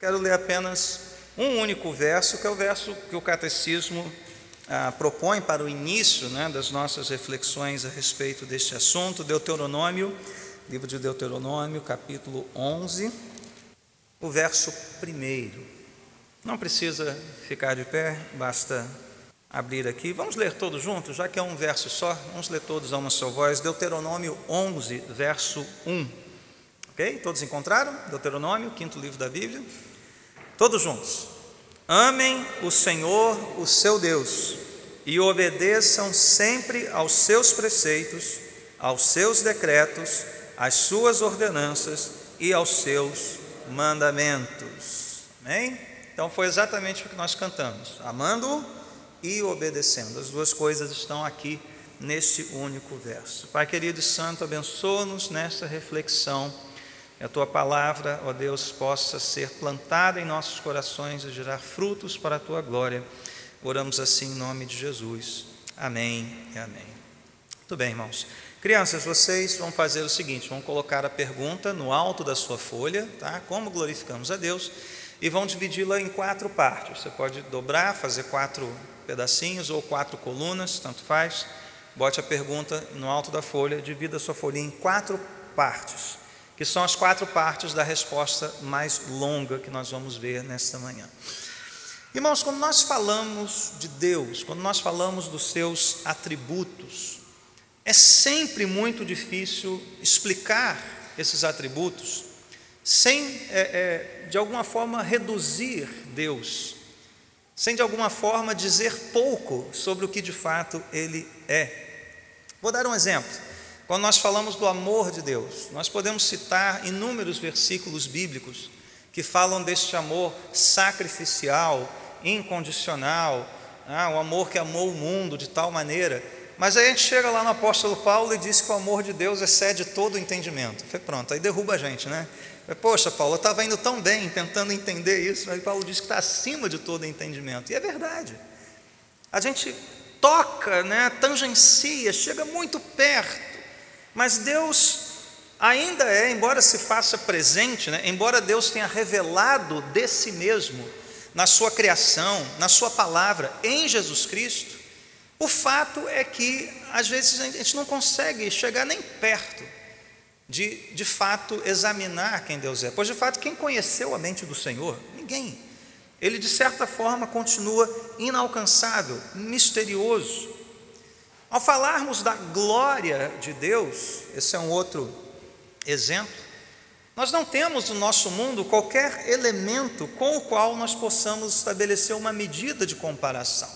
Quero ler apenas um único verso, que é o verso que o catecismo ah, propõe para o início né, das nossas reflexões a respeito deste assunto, Deuteronômio, livro de Deuteronômio, capítulo 11, o verso 1. Não precisa ficar de pé, basta abrir aqui. Vamos ler todos juntos, já que é um verso só, vamos ler todos a uma só voz. Deuteronômio 11, verso 1. Ok? Todos encontraram? Deuteronômio, quinto livro da Bíblia. Todos juntos. Amem o Senhor, o seu Deus, e obedeçam sempre aos seus preceitos, aos seus decretos, às suas ordenanças e aos seus mandamentos. Amém? Então foi exatamente o que nós cantamos: amando e obedecendo. As duas coisas estão aqui neste único verso. Pai querido e santo, abençoa-nos nesta reflexão a tua palavra, ó Deus, possa ser plantada em nossos corações e gerar frutos para a tua glória. Oramos assim em nome de Jesus. Amém e amém. Muito bem, irmãos. Crianças, vocês vão fazer o seguinte: vão colocar a pergunta no alto da sua folha, tá? Como glorificamos a Deus, e vão dividi-la em quatro partes. Você pode dobrar, fazer quatro pedacinhos ou quatro colunas, tanto faz. Bote a pergunta no alto da folha, divida a sua folhinha em quatro partes que são as quatro partes da resposta mais longa que nós vamos ver nesta manhã. Irmãos, quando nós falamos de Deus, quando nós falamos dos seus atributos, é sempre muito difícil explicar esses atributos sem, é, é, de alguma forma, reduzir Deus, sem, de alguma forma, dizer pouco sobre o que de fato Ele é. Vou dar um exemplo. Quando nós falamos do amor de Deus, nós podemos citar inúmeros versículos bíblicos que falam deste amor sacrificial, incondicional, ah, o amor que amou o mundo de tal maneira. Mas aí a gente chega lá no apóstolo Paulo e diz que o amor de Deus excede todo o entendimento. Foi pronto, aí derruba a gente, né? Poxa, Paulo, eu estava indo tão bem tentando entender isso, aí Paulo diz que está acima de todo entendimento. E é verdade. A gente toca, né, tangencia, chega muito perto mas Deus ainda é, embora se faça presente, né, embora Deus tenha revelado de si mesmo na sua criação, na sua palavra, em Jesus Cristo, o fato é que às vezes a gente não consegue chegar nem perto de de fato examinar quem Deus é. Pois de fato, quem conheceu a mente do Senhor? Ninguém. Ele de certa forma continua inalcançável, misterioso. Ao falarmos da glória de Deus, esse é um outro exemplo, nós não temos no nosso mundo qualquer elemento com o qual nós possamos estabelecer uma medida de comparação.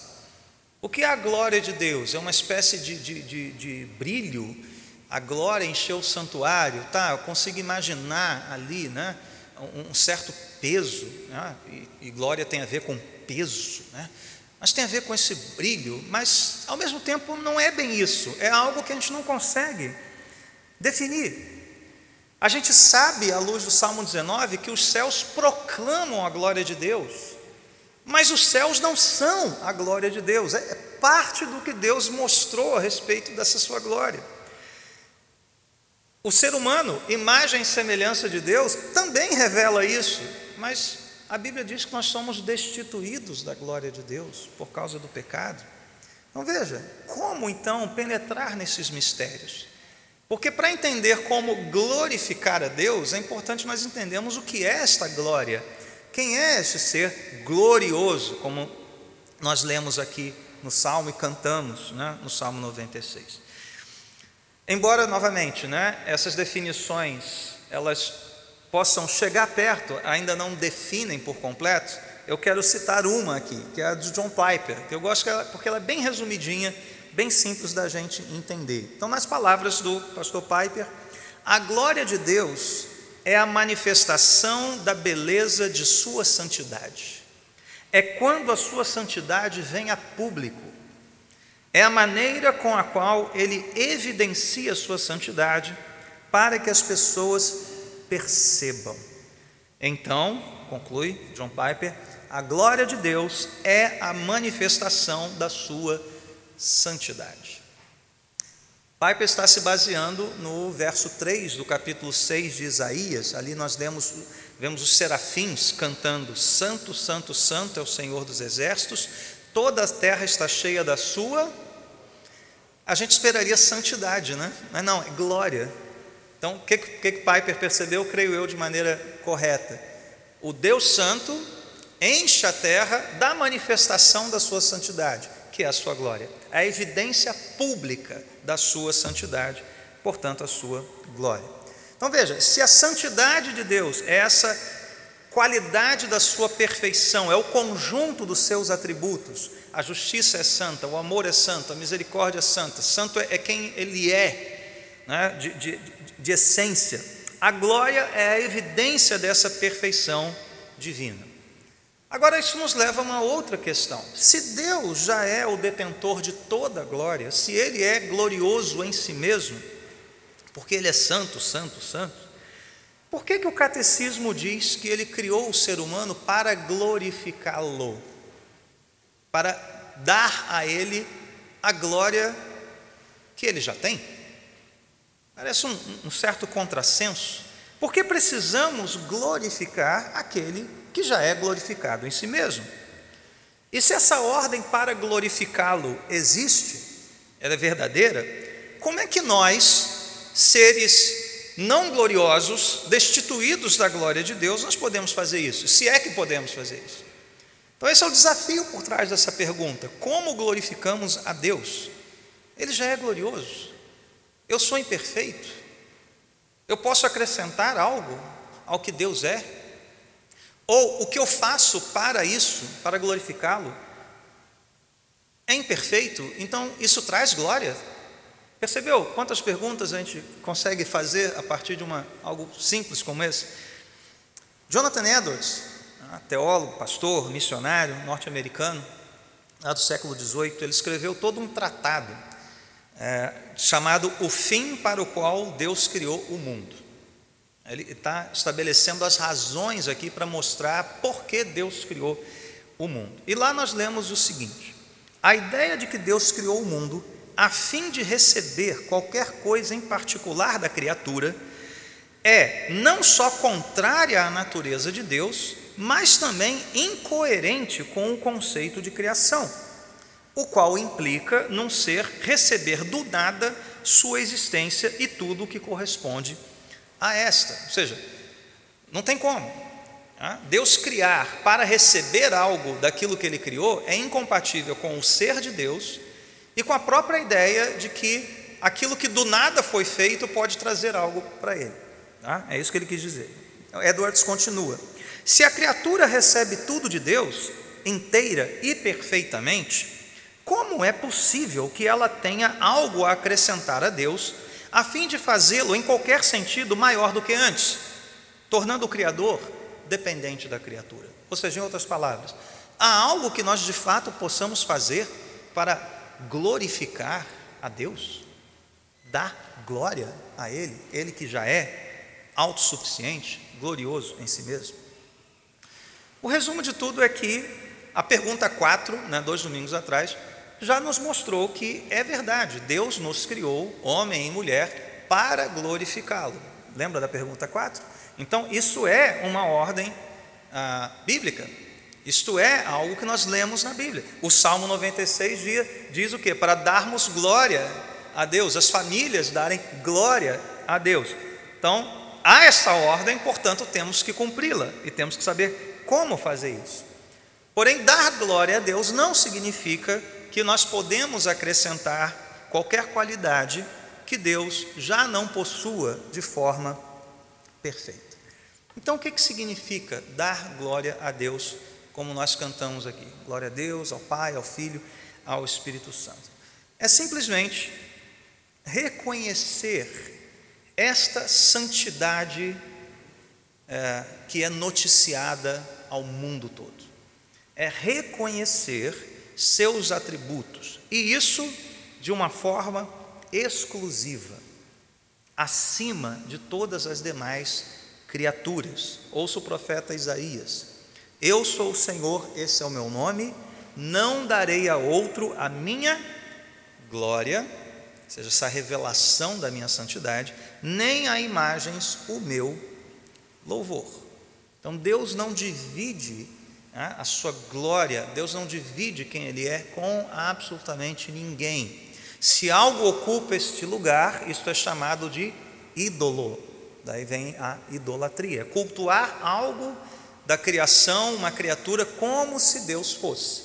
O que é a glória de Deus? É uma espécie de, de, de, de brilho, a glória encheu o santuário, tá? Eu consigo imaginar ali, né? Um certo peso, né? e, e glória tem a ver com peso, né? Mas tem a ver com esse brilho, mas ao mesmo tempo não é bem isso, é algo que a gente não consegue definir. A gente sabe, à luz do Salmo 19, que os céus proclamam a glória de Deus, mas os céus não são a glória de Deus, é parte do que Deus mostrou a respeito dessa sua glória. O ser humano, imagem e semelhança de Deus, também revela isso, mas a Bíblia diz que nós somos destituídos da glória de Deus por causa do pecado. Então veja, como então penetrar nesses mistérios? Porque para entender como glorificar a Deus, é importante nós entendermos o que é esta glória. Quem é este ser glorioso, como nós lemos aqui no Salmo e cantamos né, no Salmo 96. Embora, novamente, né, essas definições, elas possam chegar perto, ainda não definem por completo, eu quero citar uma aqui, que é a de John Piper, que eu gosto porque ela é bem resumidinha, bem simples da gente entender. Então, nas palavras do pastor Piper, a glória de Deus é a manifestação da beleza de sua santidade. É quando a sua santidade vem a público. É a maneira com a qual ele evidencia sua santidade para que as pessoas percebam. Então, conclui John Piper, a glória de Deus é a manifestação da sua santidade. Piper está se baseando no verso 3 do capítulo 6 de Isaías, ali nós vemos os serafins cantando: Santo, Santo, Santo é o Senhor dos exércitos, toda a terra está cheia da sua. A gente esperaria santidade, né? Mas não, é glória. Então, o que, que, que Piper percebeu, creio eu, de maneira correta? O Deus Santo enche a terra da manifestação da sua santidade, que é a sua glória, a evidência pública da sua santidade, portanto, a sua glória. Então veja, se a santidade de Deus é essa qualidade da sua perfeição, é o conjunto dos seus atributos, a justiça é santa, o amor é santo, a misericórdia é santa, santo é, é quem ele é, né? de, de, de essência. A glória é a evidência dessa perfeição divina. Agora, isso nos leva a uma outra questão. Se Deus já é o detentor de toda a glória, se Ele é glorioso em si mesmo, porque Ele é santo, santo, santo, por que, que o catecismo diz que Ele criou o ser humano para glorificá-lo, para dar a Ele a glória que Ele já tem? Parece um, um certo contrassenso. Porque precisamos glorificar aquele que já é glorificado em si mesmo. E se essa ordem para glorificá-lo existe, ela é verdadeira, como é que nós, seres não gloriosos, destituídos da glória de Deus, nós podemos fazer isso? Se é que podemos fazer isso. Então, esse é o desafio por trás dessa pergunta: como glorificamos a Deus? Ele já é glorioso, eu sou imperfeito, eu posso acrescentar algo ao que Deus é? Ou o que eu faço para isso, para glorificá-lo, é imperfeito, então isso traz glória. Percebeu quantas perguntas a gente consegue fazer a partir de uma, algo simples como esse? Jonathan Edwards, né, teólogo, pastor, missionário norte-americano, lá do século XVIII, ele escreveu todo um tratado é, chamado O Fim para o Qual Deus Criou o Mundo. Ele está estabelecendo as razões aqui para mostrar por que Deus criou o mundo. E lá nós lemos o seguinte: a ideia de que Deus criou o mundo a fim de receber qualquer coisa em particular da criatura é não só contrária à natureza de Deus, mas também incoerente com o conceito de criação, o qual implica num ser receber do nada sua existência e tudo o que corresponde a esta. Ou seja, não tem como. Tá? Deus criar para receber algo daquilo que ele criou é incompatível com o ser de Deus e com a própria ideia de que aquilo que do nada foi feito pode trazer algo para ele. Tá? É isso que ele quis dizer. Edwards continua: se a criatura recebe tudo de Deus, inteira e perfeitamente, como é possível que ela tenha algo a acrescentar a Deus a fim de fazê-lo, em qualquer sentido, maior do que antes, tornando o Criador dependente da criatura. Ou seja, em outras palavras, há algo que nós de fato possamos fazer para glorificar a Deus, dar glória a Ele, Ele que já é autossuficiente, glorioso em si mesmo. O resumo de tudo é que a pergunta 4, né, dois domingos atrás, já nos mostrou que é verdade, Deus nos criou, homem e mulher, para glorificá-lo. Lembra da pergunta 4? Então, isso é uma ordem ah, bíblica. Isto é algo que nós lemos na Bíblia. O Salmo 96 diz, diz o que? Para darmos glória a Deus, as famílias darem glória a Deus. Então, há essa ordem, portanto, temos que cumpri-la e temos que saber como fazer isso. Porém, dar glória a Deus não significa que nós podemos acrescentar qualquer qualidade que Deus já não possua de forma perfeita. Então, o que, que significa dar glória a Deus, como nós cantamos aqui? Glória a Deus, ao Pai, ao Filho, ao Espírito Santo. É simplesmente reconhecer esta santidade é, que é noticiada ao mundo todo. É reconhecer seus atributos, e isso de uma forma exclusiva, acima de todas as demais criaturas. Ouça o profeta Isaías: Eu sou o Senhor, esse é o meu nome, não darei a outro a minha glória, ou seja, essa revelação da minha santidade, nem a imagens o meu louvor. Então Deus não divide a sua glória, Deus não divide quem Ele é com absolutamente ninguém. Se algo ocupa este lugar, isto é chamado de ídolo. Daí vem a idolatria. Cultuar algo da criação, uma criatura, como se Deus fosse.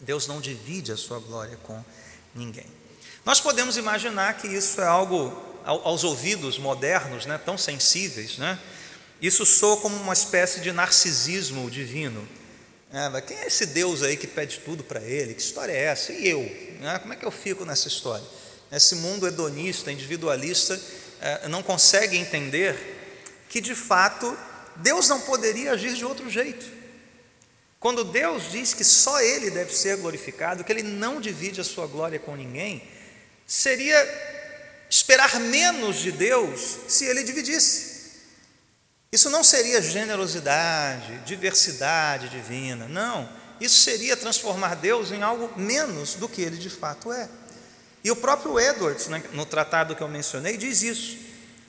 Deus não divide a sua glória com ninguém. Nós podemos imaginar que isso é algo aos ouvidos modernos, né, tão sensíveis, né? Isso soa como uma espécie de narcisismo divino. É, quem é esse Deus aí que pede tudo para ele? Que história é essa? E eu? Né? Como é que eu fico nessa história? Esse mundo hedonista, individualista, é, não consegue entender que de fato Deus não poderia agir de outro jeito. Quando Deus diz que só Ele deve ser glorificado, que Ele não divide a sua glória com ninguém, seria esperar menos de Deus se Ele dividisse. Isso não seria generosidade, diversidade divina, não. Isso seria transformar Deus em algo menos do que Ele de fato é. E o próprio Edwards, né, no tratado que eu mencionei, diz isso.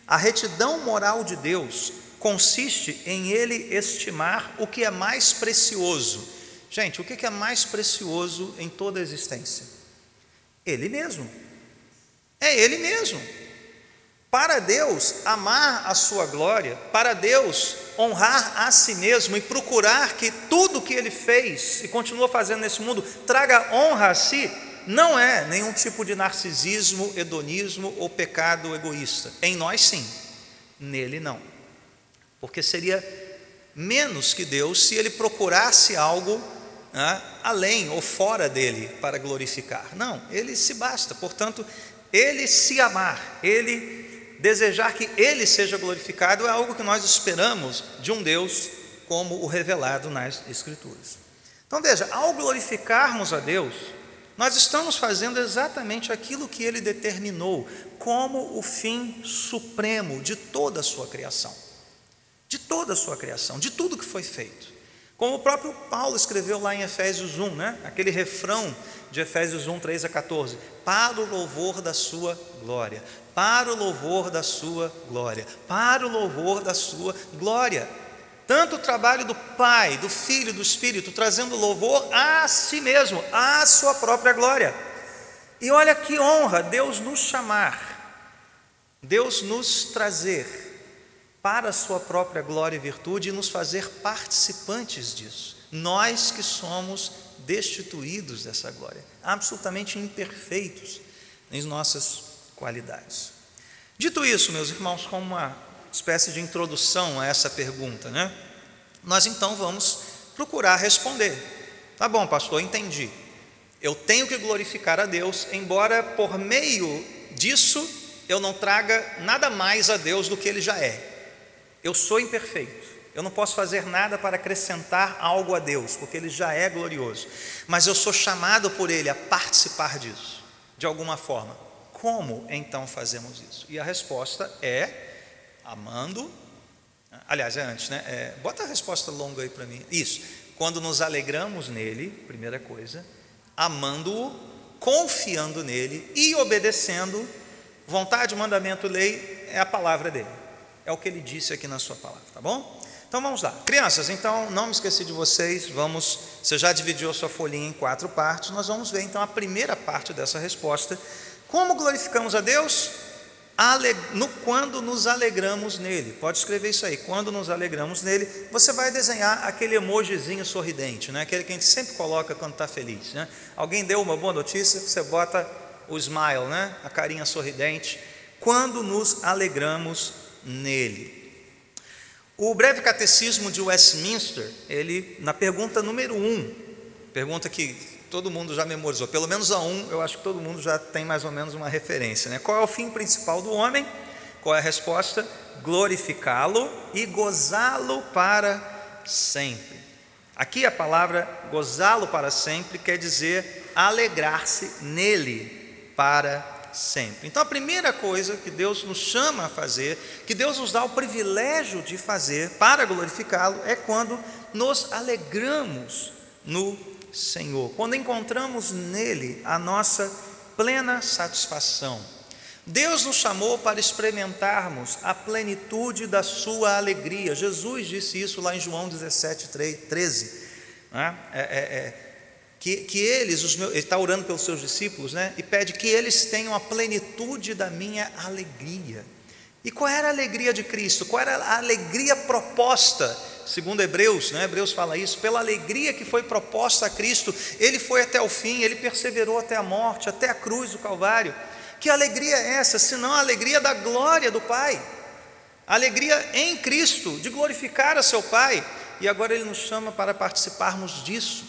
A retidão moral de Deus consiste em ele estimar o que é mais precioso. Gente, o que é mais precioso em toda a existência? Ele mesmo. É Ele mesmo. Para Deus amar a sua glória, para Deus honrar a si mesmo e procurar que tudo que Ele fez e continua fazendo nesse mundo traga honra a si, não é nenhum tipo de narcisismo, hedonismo ou pecado egoísta. Em nós, sim, nele, não porque seria menos que Deus se ele procurasse algo né, além ou fora dele para glorificar. Não, ele se basta, portanto, ele se amar, ele desejar que ele seja glorificado é algo que nós esperamos de um Deus como o revelado nas Escrituras. Então veja, ao glorificarmos a Deus, nós estamos fazendo exatamente aquilo que ele determinou como o fim supremo de toda a sua criação de toda a sua criação, de tudo que foi feito. Como o próprio Paulo escreveu lá em Efésios 1, né? aquele refrão de Efésios 1, 3 a 14: Para o louvor da sua glória, para o louvor da sua glória, para o louvor da sua glória. Tanto o trabalho do Pai, do Filho do Espírito, trazendo louvor a si mesmo, à sua própria glória. E olha que honra Deus nos chamar, Deus nos trazer para a sua própria glória e virtude e nos fazer participantes disso. Nós que somos destituídos dessa glória, absolutamente imperfeitos em nossas qualidades. Dito isso, meus irmãos, como uma espécie de introdução a essa pergunta, né? Nós então vamos procurar responder. Tá bom, pastor, entendi. Eu tenho que glorificar a Deus, embora por meio disso eu não traga nada mais a Deus do que ele já é. Eu sou imperfeito. Eu não posso fazer nada para acrescentar algo a Deus, porque Ele já é glorioso. Mas eu sou chamado por Ele a participar disso, de alguma forma. Como então fazemos isso? E a resposta é amando. Aliás, é antes, né? É, bota a resposta longa aí para mim. Isso. Quando nos alegramos nele, primeira coisa, amando-o, confiando nele e obedecendo. Vontade, mandamento, lei é a palavra dele. É o que ele disse aqui na sua palavra, tá bom? Então vamos lá. Crianças, então não me esqueci de vocês, vamos, você já dividiu a sua folhinha em quatro partes, nós vamos ver então a primeira parte dessa resposta. Como glorificamos a Deus? no, quando nos alegramos nele. Pode escrever isso aí. Quando nos alegramos nele, você vai desenhar aquele emojizinho sorridente, né? aquele que a gente sempre coloca quando está feliz. Né? Alguém deu uma boa notícia, você bota o smile, né? a carinha sorridente. Quando nos alegramos nele. O breve catecismo de Westminster, ele, na pergunta número um, pergunta que todo mundo já memorizou, pelo menos a um, eu acho que todo mundo já tem mais ou menos uma referência. Né? Qual é o fim principal do homem? Qual é a resposta? Glorificá-lo e gozá-lo para sempre. Aqui a palavra gozá-lo para sempre quer dizer alegrar-se nele para sempre. Então, a primeira coisa que Deus nos chama a fazer, que Deus nos dá o privilégio de fazer para glorificá-lo, é quando nos alegramos no Senhor, quando encontramos nele a nossa plena satisfação. Deus nos chamou para experimentarmos a plenitude da sua alegria. Jesus disse isso lá em João 17, 13. Né? É, é, é, que, que eles, meus, ele está orando pelos seus discípulos, né? e pede que eles tenham a plenitude da minha alegria. E qual era a alegria de Cristo? Qual era a alegria proposta? Segundo Hebreus, né? Hebreus fala isso, pela alegria que foi proposta a Cristo, ele foi até o fim, ele perseverou até a morte, até a cruz do Calvário. Que alegria é essa, senão a alegria da glória do Pai? A alegria em Cristo, de glorificar a seu Pai. E agora Ele nos chama para participarmos disso.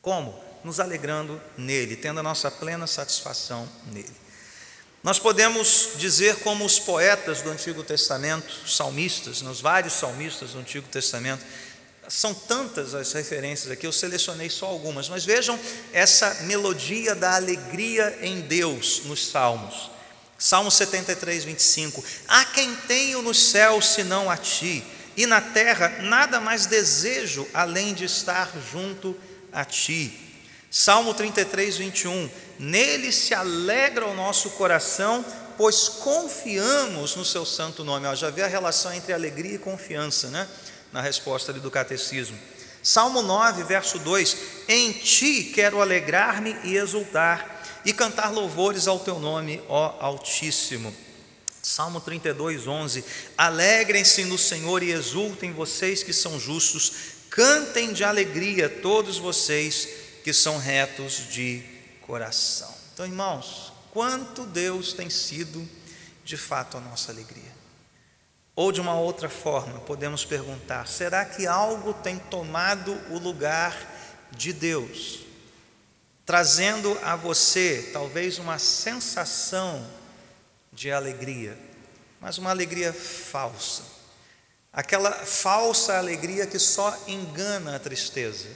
Como? Nos alegrando nele, tendo a nossa plena satisfação nele. Nós podemos dizer, como os poetas do Antigo Testamento, salmistas, nos vários salmistas do Antigo Testamento, são tantas as referências aqui, eu selecionei só algumas, mas vejam essa melodia da alegria em Deus nos Salmos. Salmo 73, 25: Há quem tenho nos céus senão a ti, e na terra nada mais desejo além de estar junto a ti. Salmo 33, 21: Nele se alegra o nosso coração, pois confiamos no seu santo nome. Ó, já vê a relação entre alegria e confiança, né? na resposta ali do catecismo. Salmo 9, verso 2: Em ti quero alegrar-me e exultar, e cantar louvores ao teu nome, ó Altíssimo. Salmo 32, 11: Alegrem-se no Senhor e exultem vocês que são justos, cantem de alegria todos vocês que são retos de coração. Então, irmãos, quanto Deus tem sido de fato a nossa alegria. Ou de uma outra forma, podemos perguntar: será que algo tem tomado o lugar de Deus, trazendo a você talvez uma sensação de alegria, mas uma alegria falsa? Aquela falsa alegria que só engana a tristeza.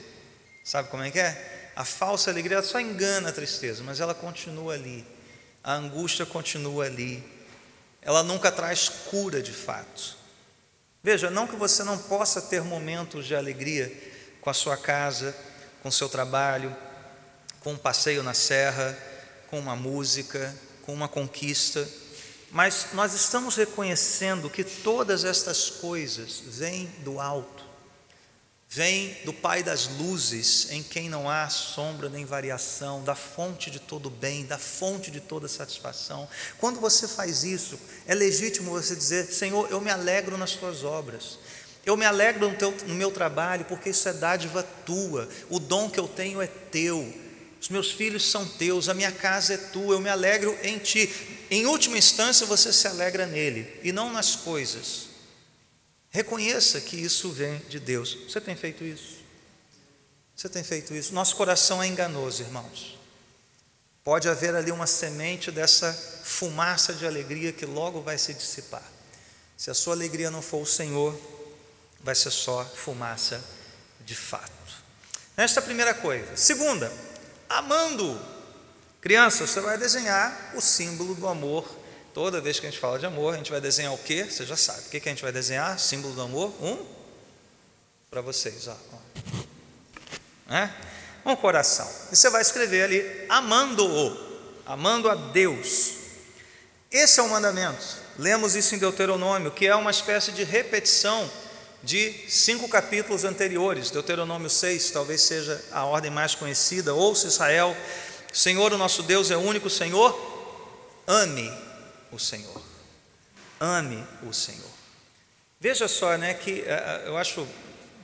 Sabe como é que é? A falsa alegria só engana a tristeza, mas ela continua ali. A angústia continua ali ela nunca traz cura de fato. Veja, não que você não possa ter momentos de alegria com a sua casa, com o seu trabalho, com um passeio na serra, com uma música, com uma conquista, mas nós estamos reconhecendo que todas estas coisas vêm do alto vem do Pai das luzes, em quem não há sombra nem variação, da fonte de todo bem, da fonte de toda satisfação. Quando você faz isso, é legítimo você dizer: Senhor, eu me alegro nas tuas obras. Eu me alegro no, teu, no meu trabalho, porque isso é dádiva tua. O dom que eu tenho é teu. Os meus filhos são teus, a minha casa é tua. Eu me alegro em ti. Em última instância, você se alegra nele e não nas coisas. Reconheça que isso vem de Deus. Você tem feito isso? Você tem feito isso? Nosso coração é enganoso, irmãos. Pode haver ali uma semente dessa fumaça de alegria que logo vai se dissipar. Se a sua alegria não for o Senhor, vai ser só fumaça de fato. Esta é a primeira coisa. Segunda, amando. Criança, você vai desenhar o símbolo do amor Toda vez que a gente fala de amor, a gente vai desenhar o quê? Você já sabe. O que, que a gente vai desenhar? Símbolo do amor? Um? Para vocês, ó. É? Um coração. E você vai escrever ali, amando-o, amando a Deus. Esse é o mandamento. Lemos isso em Deuteronômio, que é uma espécie de repetição de cinco capítulos anteriores. Deuteronômio 6, talvez seja a ordem mais conhecida. Ouça Israel, Senhor, o nosso Deus é único Senhor. Ame o Senhor. Ame o Senhor. Veja só, né, que eh, eh, eu acho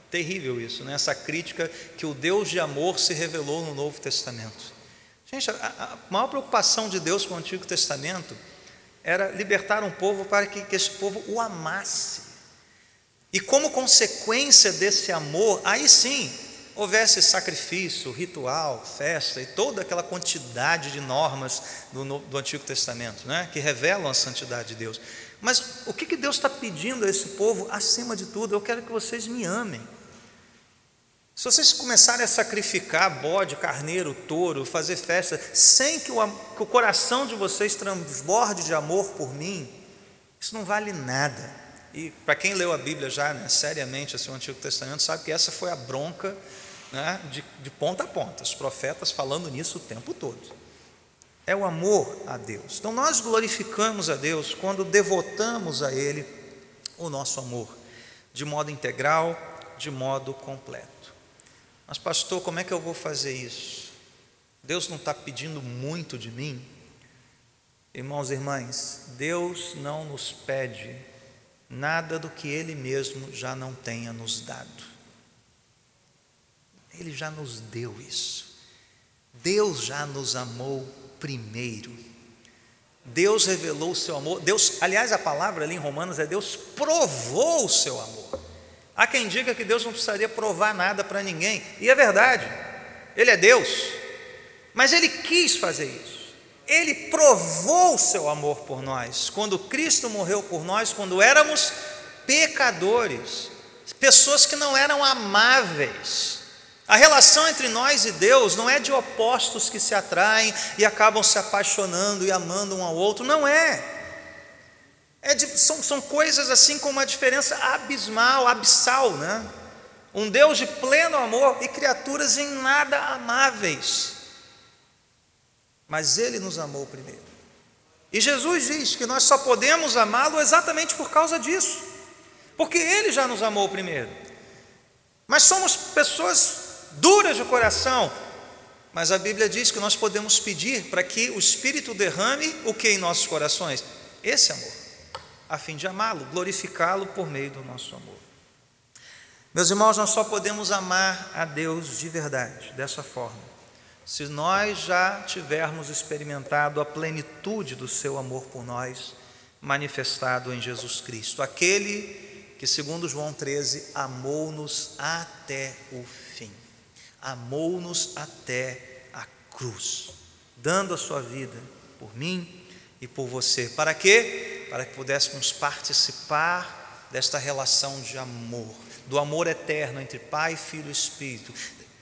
terrível isso, né, essa crítica que o Deus de amor se revelou no Novo Testamento. Gente, a, a maior preocupação de Deus com o Antigo Testamento era libertar um povo para que, que esse povo o amasse. E como consequência desse amor, aí sim, houvesse sacrifício, ritual, festa e toda aquela quantidade de normas do, do Antigo Testamento, né, que revelam a santidade de Deus. Mas o que, que Deus está pedindo a esse povo, acima de tudo? Eu quero que vocês me amem. Se vocês começarem a sacrificar bode, carneiro, touro, fazer festa, sem que o, que o coração de vocês transborde de amor por mim, isso não vale nada. E para quem leu a Bíblia já né, seriamente, assim, o Antigo Testamento, sabe que essa foi a bronca né, de, de ponta a ponta, os profetas falando nisso o tempo todo. é o amor a Deus. Então nós glorificamos a Deus quando devotamos a Ele o nosso amor, de modo integral, de modo completo. Mas, pastor, como é que eu vou fazer isso? Deus não está pedindo muito de mim? Irmãos e irmãs, Deus não nos pede nada do que Ele mesmo já não tenha nos dado. Ele já nos deu isso. Deus já nos amou primeiro. Deus revelou o seu amor. Deus, aliás, a palavra ali em Romanos é Deus provou o seu amor. Há quem diga que Deus não precisaria provar nada para ninguém, e é verdade. Ele é Deus. Mas ele quis fazer isso. Ele provou o seu amor por nós, quando Cristo morreu por nós, quando éramos pecadores, pessoas que não eram amáveis, a relação entre nós e Deus não é de opostos que se atraem e acabam se apaixonando e amando um ao outro, não é. é de, são, são coisas assim com uma diferença abismal, abissal, né? Um Deus de pleno amor e criaturas em nada amáveis. Mas Ele nos amou primeiro. E Jesus diz que nós só podemos amá-lo exatamente por causa disso, porque Ele já nos amou primeiro. Mas somos pessoas duras de coração, mas a Bíblia diz que nós podemos pedir para que o Espírito derrame o que em nossos corações? Esse amor, a fim de amá-lo, glorificá-lo por meio do nosso amor. Meus irmãos, nós só podemos amar a Deus de verdade, dessa forma, se nós já tivermos experimentado a plenitude do seu amor por nós, manifestado em Jesus Cristo, aquele que, segundo João 13, amou-nos até o fim amou-nos até a cruz, dando a sua vida por mim e por você. Para quê? Para que pudéssemos participar desta relação de amor, do amor eterno entre Pai, Filho e Espírito,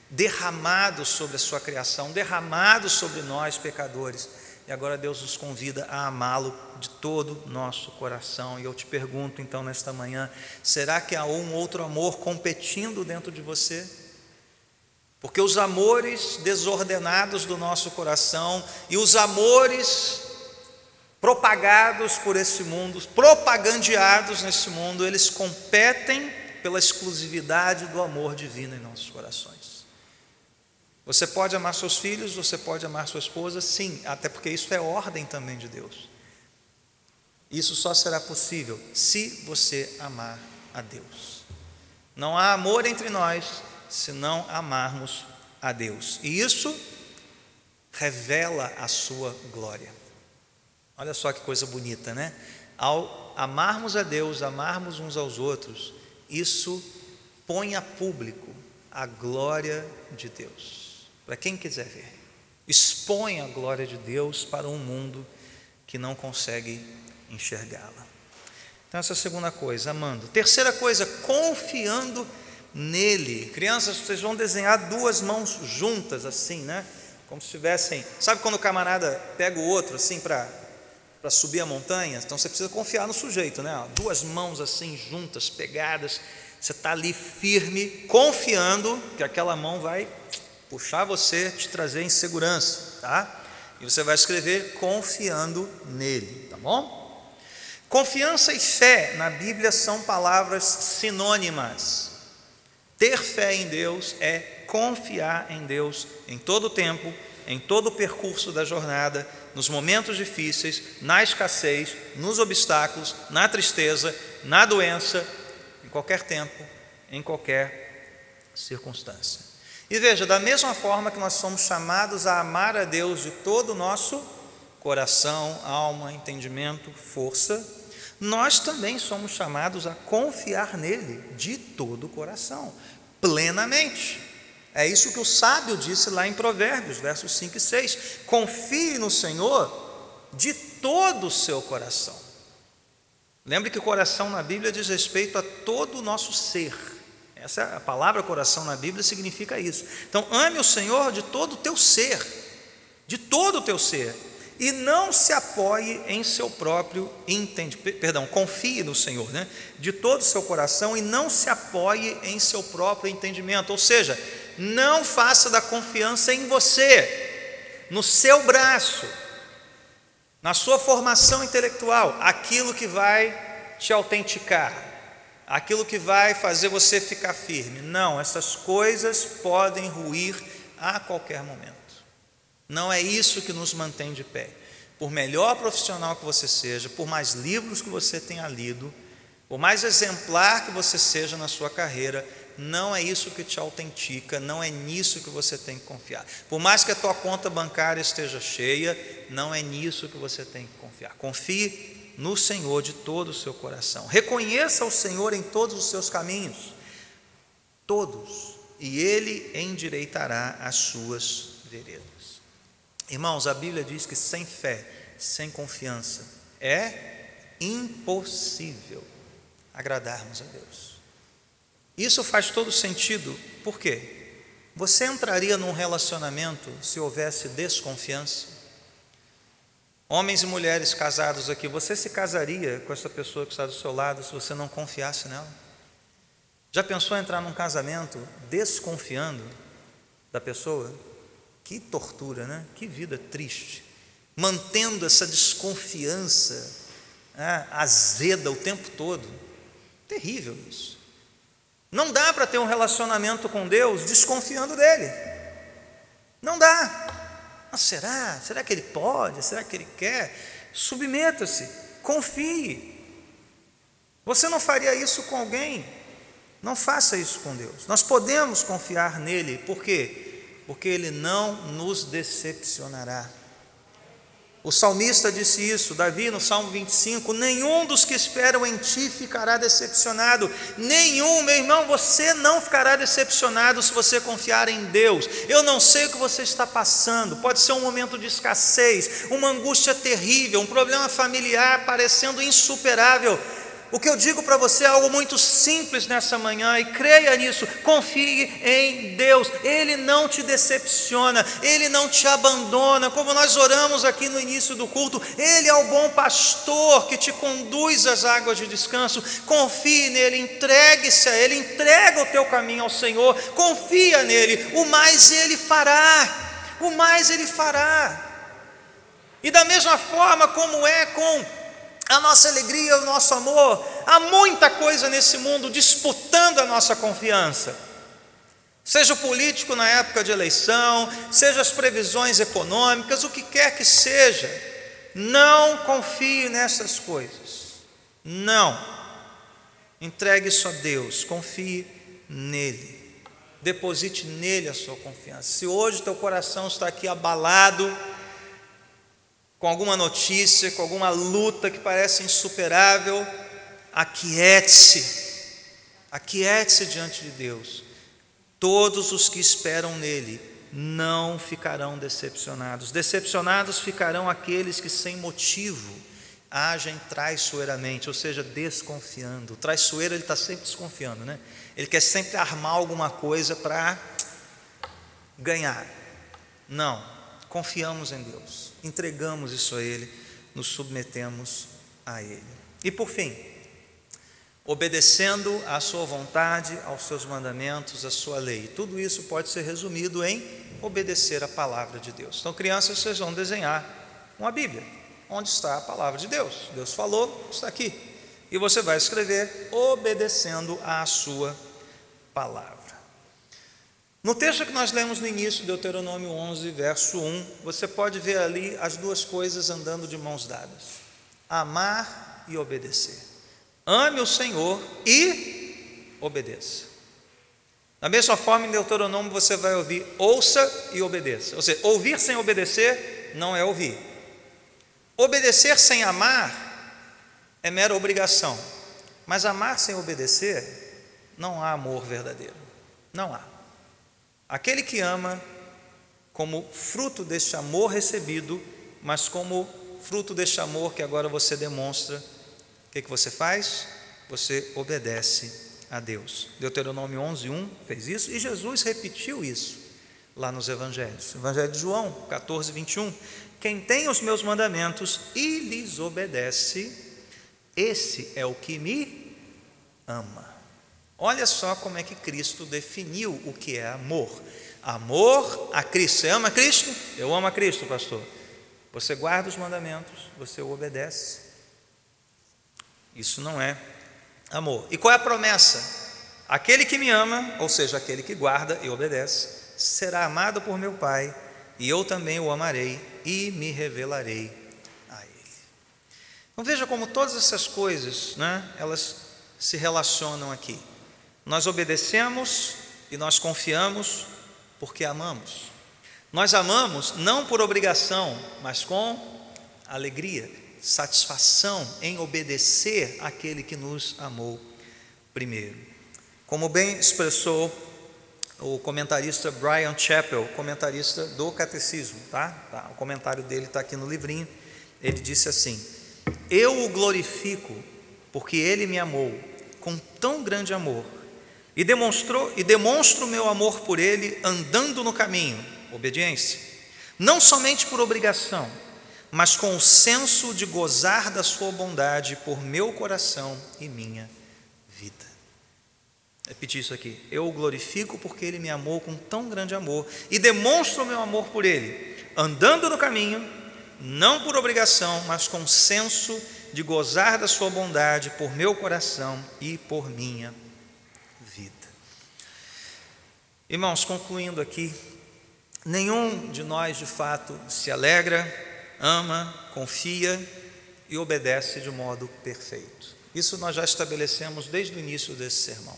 derramado sobre a sua criação, derramado sobre nós pecadores. E agora Deus nos convida a amá-lo de todo o nosso coração. E eu te pergunto então nesta manhã: será que há um outro amor competindo dentro de você? Porque os amores desordenados do nosso coração e os amores propagados por esse mundo, propagandeados nesse mundo, eles competem pela exclusividade do amor divino em nossos corações. Você pode amar seus filhos, você pode amar sua esposa, sim, até porque isso é ordem também de Deus. Isso só será possível se você amar a Deus. Não há amor entre nós se não amarmos a Deus. E isso revela a sua glória. Olha só que coisa bonita, né? Ao amarmos a Deus, amarmos uns aos outros, isso põe a público a glória de Deus. Para quem quiser ver, expõe a glória de Deus para um mundo que não consegue enxergá-la. Então, essa é a segunda coisa, amando. Terceira coisa, confiando nele. Crianças, vocês vão desenhar duas mãos juntas, assim, né? Como se tivessem. Sabe quando o camarada pega o outro, assim, para subir a montanha? Então você precisa confiar no sujeito, né? Duas mãos assim, juntas, pegadas. Você está ali firme, confiando que aquela mão vai puxar você, te trazer em segurança, tá? E você vai escrever confiando nele, tá bom? Confiança e fé na Bíblia são palavras sinônimas. Ter fé em Deus é confiar em Deus em todo o tempo, em todo o percurso da jornada, nos momentos difíceis, na escassez, nos obstáculos, na tristeza, na doença, em qualquer tempo, em qualquer circunstância. E veja, da mesma forma que nós somos chamados a amar a Deus de todo o nosso coração, alma, entendimento, força, nós também somos chamados a confiar nele de todo o coração, plenamente. É isso que o sábio disse lá em Provérbios, versos 5 e 6. Confie no Senhor de todo o seu coração. Lembre que o coração na Bíblia diz respeito a todo o nosso ser. Essa a palavra coração na Bíblia significa isso. Então, ame o Senhor de todo o teu ser, de todo o teu ser e não se apoie em seu próprio entendimento, perdão, confie no Senhor, né? De todo o seu coração e não se apoie em seu próprio entendimento, ou seja, não faça da confiança em você, no seu braço, na sua formação intelectual, aquilo que vai te autenticar, aquilo que vai fazer você ficar firme. Não, essas coisas podem ruir a qualquer momento. Não é isso que nos mantém de pé. Por melhor profissional que você seja, por mais livros que você tenha lido, por mais exemplar que você seja na sua carreira, não é isso que te autentica, não é nisso que você tem que confiar. Por mais que a tua conta bancária esteja cheia, não é nisso que você tem que confiar. Confie no Senhor de todo o seu coração. Reconheça o Senhor em todos os seus caminhos, todos, e Ele endireitará as suas veredas. Irmãos, a Bíblia diz que sem fé, sem confiança, é impossível agradarmos a Deus. Isso faz todo sentido, por quê? Você entraria num relacionamento se houvesse desconfiança? Homens e mulheres casados aqui, você se casaria com essa pessoa que está do seu lado se você não confiasse nela? Já pensou em entrar num casamento desconfiando da pessoa? Que tortura, né? Que vida triste. Mantendo essa desconfiança né, azeda o tempo todo. Terrível isso. Não dá para ter um relacionamento com Deus desconfiando dele. Não dá. Mas será? Será que ele pode? Será que ele quer? Submeta-se, confie. Você não faria isso com alguém? Não faça isso com Deus. Nós podemos confiar nele, por quê? Porque ele não nos decepcionará. O salmista disse isso, Davi, no Salmo 25: Nenhum dos que esperam em ti ficará decepcionado, nenhum, meu irmão, você não ficará decepcionado se você confiar em Deus. Eu não sei o que você está passando, pode ser um momento de escassez, uma angústia terrível, um problema familiar parecendo insuperável, o que eu digo para você é algo muito simples nessa manhã e creia nisso. Confie em Deus. Ele não te decepciona, ele não te abandona. Como nós oramos aqui no início do culto, ele é o bom pastor que te conduz às águas de descanso. Confie nele, entregue-se a ele, entrega o teu caminho ao Senhor. Confia nele. O mais ele fará. O mais ele fará. E da mesma forma como é com a nossa alegria, o nosso amor. Há muita coisa nesse mundo disputando a nossa confiança. Seja o político na época de eleição, seja as previsões econômicas, o que quer que seja, não confie nessas coisas. Não. Entregue isso a Deus, confie nele. Deposite nele a sua confiança. Se hoje teu coração está aqui abalado, com alguma notícia, com alguma luta que parece insuperável, aquiete-se, aquiete-se diante de Deus. Todos os que esperam nele não ficarão decepcionados. Decepcionados ficarão aqueles que, sem motivo, agem traiçoeiramente, ou seja, desconfiando. O traiçoeiro ele está sempre desconfiando, né? Ele quer sempre armar alguma coisa para ganhar. Não, confiamos em Deus entregamos isso a Ele, nos submetemos a Ele. E por fim, obedecendo à Sua vontade, aos Seus mandamentos, à Sua lei. Tudo isso pode ser resumido em obedecer a palavra de Deus. Então, crianças, vocês vão desenhar uma Bíblia, onde está a palavra de Deus. Deus falou, está aqui. E você vai escrever obedecendo à Sua palavra. No texto que nós lemos no início, Deuteronômio 11, verso 1, você pode ver ali as duas coisas andando de mãos dadas: amar e obedecer. Ame o Senhor e obedeça. Da mesma forma, em Deuteronômio você vai ouvir ouça e obedeça. Ou seja, ouvir sem obedecer não é ouvir. Obedecer sem amar é mera obrigação. Mas amar sem obedecer, não há amor verdadeiro. Não há. Aquele que ama como fruto deste amor recebido, mas como fruto deste amor que agora você demonstra, o que, que você faz? Você obedece a Deus. Deuteronômio 11, 1 fez isso e Jesus repetiu isso lá nos Evangelhos. Evangelho de João 14, 21. Quem tem os meus mandamentos e lhes obedece, esse é o que me ama. Olha só como é que Cristo definiu o que é amor. Amor a Cristo. Você ama Cristo? Eu amo a Cristo, pastor. Você guarda os mandamentos, você o obedece. Isso não é amor. E qual é a promessa? Aquele que me ama, ou seja, aquele que guarda e obedece, será amado por meu Pai, e eu também o amarei e me revelarei a ele. Então veja como todas essas coisas, né, elas se relacionam aqui. Nós obedecemos e nós confiamos porque amamos. Nós amamos não por obrigação, mas com alegria, satisfação em obedecer aquele que nos amou primeiro. Como bem expressou o comentarista Brian Chappell, comentarista do Catecismo, tá? tá o comentário dele está aqui no livrinho. Ele disse assim: Eu o glorifico porque ele me amou com tão grande amor e demonstrou e demonstro meu amor por ele andando no caminho, obediência, não somente por obrigação, mas com o senso de gozar da sua bondade por meu coração e minha vida. Repetir isso aqui. Eu o glorifico porque ele me amou com tão grande amor e demonstro meu amor por ele, andando no caminho, não por obrigação, mas com senso de gozar da sua bondade por meu coração e por minha vida. Irmãos, concluindo aqui, nenhum de nós de fato se alegra, ama, confia e obedece de modo perfeito. Isso nós já estabelecemos desde o início desse sermão.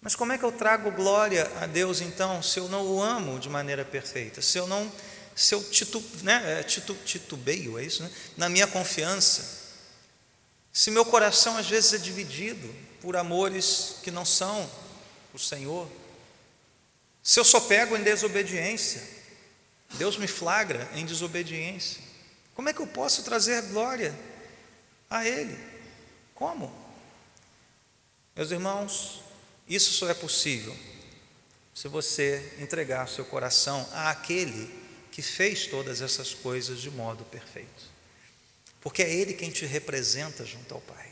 Mas como é que eu trago glória a Deus então, se eu não o amo de maneira perfeita? Se eu não, se eu titu, né, é, titu, titubeio, é isso, né? Na minha confiança. Se meu coração às vezes é dividido por amores que não são o Senhor. Se eu só pego em desobediência, Deus me flagra em desobediência. Como é que eu posso trazer glória a Ele? Como? Meus irmãos, isso só é possível se você entregar seu coração àquele que fez todas essas coisas de modo perfeito. Porque é Ele quem te representa junto ao Pai.